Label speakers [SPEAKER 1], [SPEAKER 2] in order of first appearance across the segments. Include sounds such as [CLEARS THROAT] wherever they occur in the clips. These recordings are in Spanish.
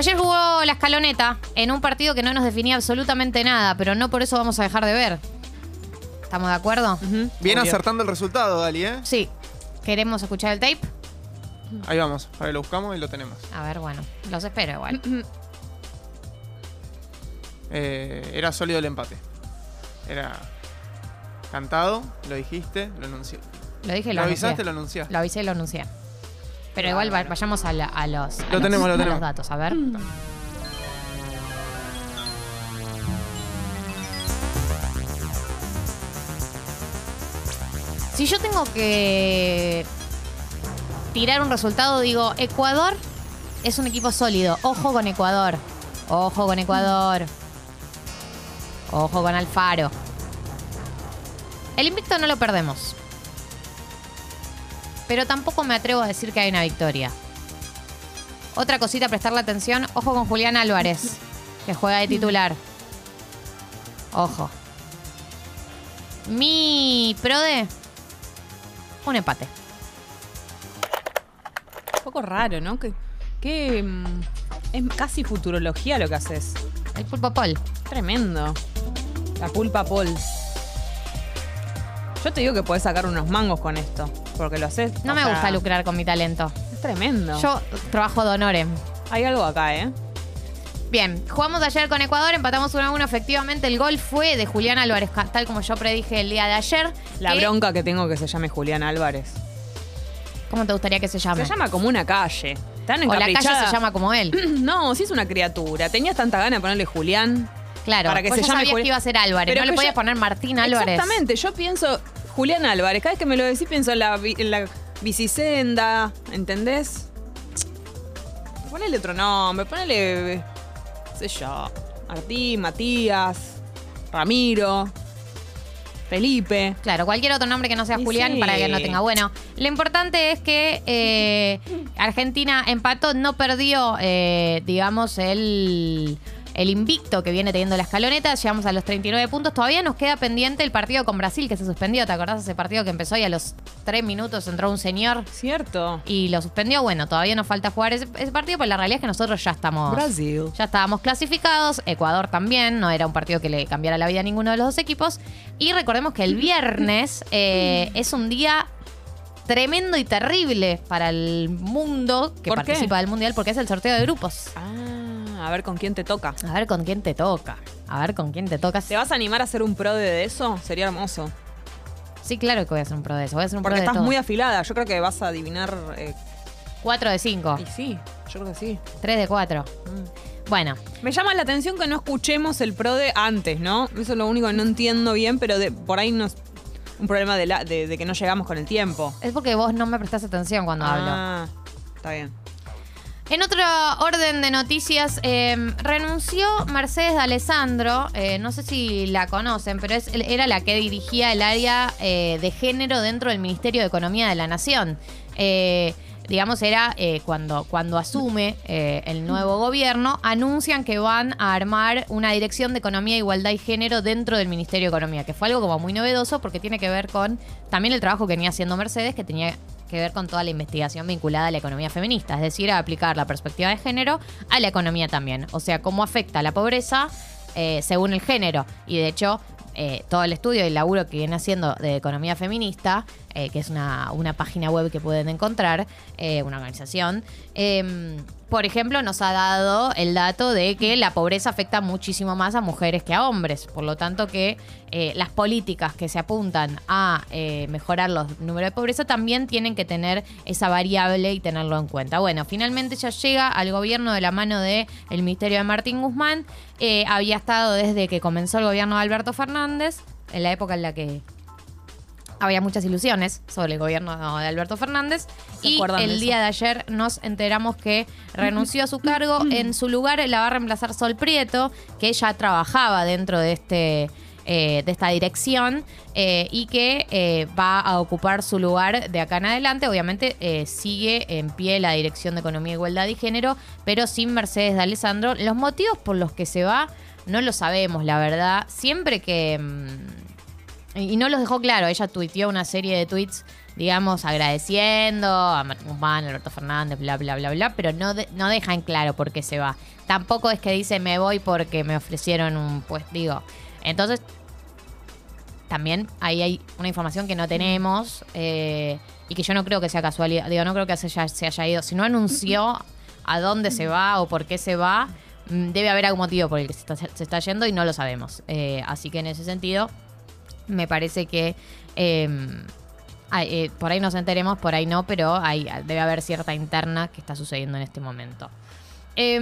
[SPEAKER 1] Ayer jugó la escaloneta en un partido que no nos definía absolutamente nada, pero no por eso vamos a dejar de ver. ¿Estamos de acuerdo?
[SPEAKER 2] Bien
[SPEAKER 3] Obvio.
[SPEAKER 2] acertando el resultado, Dali, ¿eh?
[SPEAKER 1] Sí. ¿Queremos escuchar el tape?
[SPEAKER 2] Ahí vamos, para que lo buscamos y lo tenemos.
[SPEAKER 1] A ver, bueno, los espero igual. [CLEARS THROAT]
[SPEAKER 2] Eh, era sólido el empate. Era cantado, lo dijiste, lo anuncié.
[SPEAKER 1] Lo dije y
[SPEAKER 2] Lo
[SPEAKER 1] lo
[SPEAKER 2] avisaste, lo anunciaste.
[SPEAKER 1] Lo avisé y lo anuncié. Pero igual va- vayamos a, la- a los, a
[SPEAKER 2] Lo
[SPEAKER 1] los-
[SPEAKER 2] tenemos, lo
[SPEAKER 1] a
[SPEAKER 2] tenemos.
[SPEAKER 1] los datos. A ver. Si yo tengo que tirar un resultado, digo, Ecuador es un equipo sólido. Ojo con Ecuador. Ojo con Ecuador. Ojo con Alfaro. El invicto no lo perdemos. Pero tampoco me atrevo a decir que hay una victoria. Otra cosita a prestarle atención. Ojo con Julián Álvarez, que juega de titular. Ojo. Mi prode. Un empate.
[SPEAKER 3] Un poco raro, ¿no? Que, que mm, es casi futurología lo que haces.
[SPEAKER 1] El pulpo Paul.
[SPEAKER 3] Tremendo. La pulpa Paul. Yo te digo que podés sacar unos mangos con esto. Porque lo haces.
[SPEAKER 1] No me
[SPEAKER 3] sea,
[SPEAKER 1] gusta lucrar con mi talento.
[SPEAKER 3] Es tremendo.
[SPEAKER 1] Yo trabajo de honores.
[SPEAKER 3] Hay algo acá, ¿eh?
[SPEAKER 1] Bien, jugamos ayer con Ecuador, empatamos 1 a 1. Efectivamente, el gol fue de Julián Álvarez, tal como yo predije el día de ayer.
[SPEAKER 3] La
[SPEAKER 1] que-
[SPEAKER 3] bronca que tengo que se llame Julián Álvarez.
[SPEAKER 1] ¿Cómo te gustaría que se llame?
[SPEAKER 3] Se llama como una calle. Tan
[SPEAKER 1] o la calle se llama como él. [CLEARS THROAT]
[SPEAKER 3] No, si es una criatura. Tenías tanta gana de ponerle Julián.
[SPEAKER 1] Claro,
[SPEAKER 3] Para que
[SPEAKER 1] vos
[SPEAKER 3] se
[SPEAKER 1] ya
[SPEAKER 3] llame
[SPEAKER 1] sabías que iba a ser Álvarez.
[SPEAKER 3] Pero
[SPEAKER 1] no le podías
[SPEAKER 3] yo-
[SPEAKER 1] poner Martín Álvarez.
[SPEAKER 3] Exactamente. Yo pienso Julián Álvarez. Cada vez que me lo decís pienso en la, en la bicisenda. ¿Entendés? Ponele otro nombre. Ponele, qué sé yo, Martín, Matías, Ramiro, Felipe.
[SPEAKER 1] Claro, cualquier otro nombre que no sea
[SPEAKER 3] Y
[SPEAKER 1] Julián
[SPEAKER 3] sí.
[SPEAKER 1] para que no tenga. Bueno, lo importante es que eh, Argentina empató, no perdió, eh, digamos, el, el invicto que viene teniendo la escaloneta. Llegamos a los 39 puntos. Todavía nos queda pendiente el partido con Brasil que se suspendió. ¿Te acordás de ese partido que empezó y a los 3 minutos entró un señor
[SPEAKER 3] ¿Cierto?
[SPEAKER 1] y lo suspendió? Bueno, todavía nos falta jugar ese, ese partido, pero la realidad es que nosotros ya estamos.
[SPEAKER 3] Brasil.
[SPEAKER 1] Ya estábamos clasificados, Ecuador también, no era un partido que le cambiara la vida a ninguno de los dos equipos. Y recordemos que el viernes [LAUGHS] eh, es un día tremendo y terrible para el mundo que participa del Mundial porque es el sorteo de grupos.
[SPEAKER 3] Ah, a ver con quién te toca.
[SPEAKER 1] A ver con quién te toca. A ver con quién te toca.
[SPEAKER 3] ¿Te vas a animar a hacer un pro de eso? Sería hermoso.
[SPEAKER 1] Sí, claro que voy a hacer un pro de eso. Voy a hacer un pro
[SPEAKER 3] Porque
[SPEAKER 1] de
[SPEAKER 3] estás
[SPEAKER 1] todo.
[SPEAKER 3] muy afilada. Yo creo que vas a adivinar. eh,
[SPEAKER 1] 4 de 5,
[SPEAKER 3] y sí, yo creo que sí.
[SPEAKER 1] 3 de 4. Bueno,
[SPEAKER 3] Me llama la atención que no escuchemos el pro de antes, ¿no? Eso es lo único que no entiendo bien, pero de, por ahí no es un problema de, la- de, de que no llegamos con el tiempo.
[SPEAKER 1] es porque vos no me prestás atención cuando hablo.
[SPEAKER 3] ah, está bien.
[SPEAKER 1] En otro orden de noticias, eh, renunció Mercedes de Alessandro, eh, no sé si la conocen, pero es, era la que dirigía el área eh, de género dentro del Ministerio de Economía de la Nación. Eh, digamos, era eh, cuando, cuando asume el nuevo gobierno, anuncian que van a armar una dirección de Economía, Igualdad y Género dentro del Ministerio de Economía, que fue algo como muy novedoso porque tiene que ver con también el trabajo que venía haciendo Mercedes, que tenía que ver con toda la investigación vinculada a la economía feminista, es decir, a aplicar la perspectiva de género a la economía también. O sea, cómo afecta la pobreza eh, según el género. Y de hecho, eh, todo el estudio y el laburo que viene haciendo de economía feminista, eh, que es una, una página web que pueden encontrar, eh, una organización, eh, por ejemplo, nos ha dado el dato de que la pobreza afecta muchísimo más a mujeres que a hombres. Por lo tanto, que eh, las políticas que se apuntan a mejorar los números de pobreza también tienen que tener esa variable y tenerlo en cuenta. Bueno, finalmente ya llega al gobierno de la mano del el Ministerio de Martín Guzmán. Había estado desde que comenzó el gobierno de Alberto Fernández, en la época en la que había muchas ilusiones sobre el gobierno de Alberto Fernández.
[SPEAKER 3] ¿Se
[SPEAKER 1] Y el día de ayer nos enteramos que renunció a su cargo. [LAUGHS] En su lugar la va a reemplazar Sol Prieto, que ella trabajaba dentro de este. eh, de esta dirección eh, y que eh, va a ocupar su lugar de acá en adelante. Obviamente sigue en pie la Dirección de Economía, Igualdad y Género, pero sin Mercedes de Alessandro. Los motivos por los que se va no lo sabemos, la verdad. Siempre que... mm, y no los dejó claro. Ella tuiteó una serie de tweets digamos, agradeciendo a Martín Guzmán, Alberto Fernández, bla, bla, bla, bla, pero no, de- no deja en claro por qué se va. Tampoco es que dice me voy porque me ofrecieron un pues digo. Entonces, también ahí hay una información que no tenemos eh, y que yo no creo que sea casualidad. Digo, no creo que se haya, se haya ido. Si no anunció a dónde se va o por qué se va, mm, debe haber algún motivo por el que se está, se está yendo y no lo sabemos. Eh, así que en ese sentido, me parece que ay, eh, por ahí nos enteremos, por ahí no, pero hay, debe haber cierta interna que está sucediendo en este momento. Eh,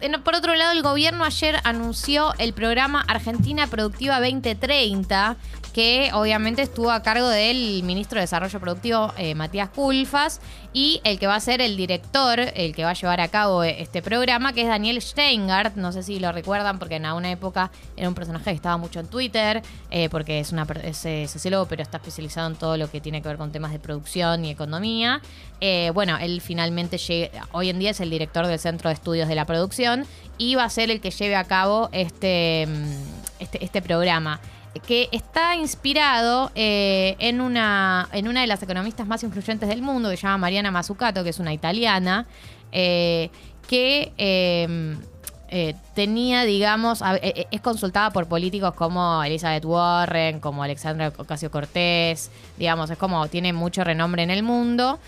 [SPEAKER 1] en- por otro lado, el gobierno ayer anunció el programa Argentina Productiva 2030, que obviamente estuvo a cargo del ministro de Desarrollo Productivo, eh, Matías Culfas, y el que va a ser el director, el que va a llevar a cabo este programa, que es Daniel Steingart. No sé si lo recuerdan, porque en alguna época era un personaje que estaba mucho en Twitter, eh, porque es, una, es eh, sociólogo, pero está especializado en todo lo que tiene que ver con temas de producción y economía. Eh, bueno, él finalmente llega, hoy en día es el director del Centro de Estudios de la Producción y va a ser el que lleve a cabo este, mm, este, este programa que está inspirado eh, en, una, en una de las economistas más influyentes del mundo, que se llama Mariana Mazzucato, que es una italiana, eh, que eh, tenía, digamos, es consultada por políticos como Elizabeth Warren, como Alexandra Ocasio Cortés, digamos, es como tiene mucho renombre en el mundo.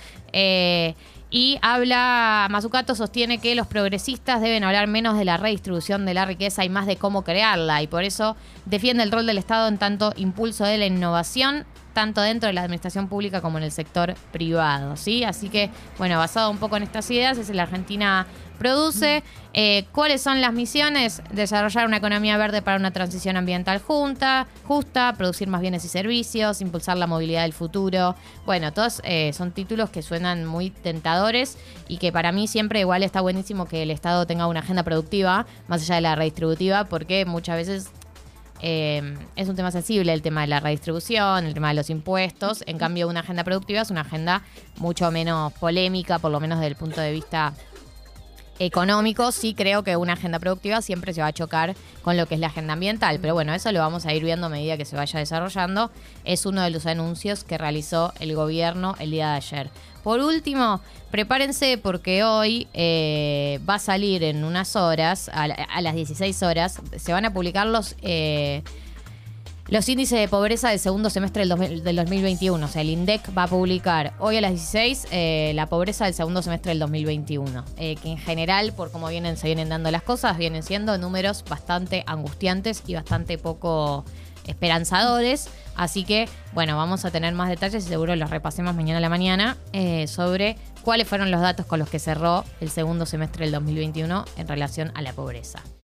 [SPEAKER 1] Y habla, Mazzucato sostiene que los progresistas deben hablar menos de la redistribución de la riqueza y más de cómo crearla. Y por eso defiende el rol del Estado en tanto impulso de la innovación, tanto dentro de la administración pública como en el sector privado. ¿sí? Así que, bueno, basado un poco en estas ideas, es la Argentina produce. Eh, ¿Cuáles son las misiones? Desarrollar una economía verde para una transición ambiental justa, producir más bienes y servicios, impulsar la movilidad del futuro. Bueno, todos eh, son títulos que suenan muy tentadores y que para mí siempre igual está buenísimo que el Estado tenga una agenda productiva, más allá de la redistributiva, porque muchas veces eh, es un tema sensible el tema de la redistribución, el tema de los impuestos. En cambio, una agenda productiva es una agenda mucho menos polémica, por lo menos desde el punto de vista económico. Sí creo que una agenda productiva siempre se va a chocar con lo que es la agenda ambiental. Pero bueno, eso lo vamos a ir viendo a medida que se vaya desarrollando. Es uno de los anuncios que realizó el gobierno el día de ayer. Por último, prepárense porque hoy eh, va a salir en unas horas, a, la- a las 16 horas, se van a publicar los... eh, los índices de pobreza del segundo semestre del, 2000 del 2021. O sea, el INDEC va a publicar hoy a las 16 eh, la pobreza del segundo semestre del 2021. Eh, que en general, por cómo vienen, se vienen dando las cosas, vienen siendo números bastante angustiantes y bastante poco esperanzadores. Así que, bueno, vamos a tener más detalles y seguro los repasemos mañana a la mañana eh, sobre cuáles fueron los datos con los que cerró el segundo semestre del 2021 en relación a la pobreza.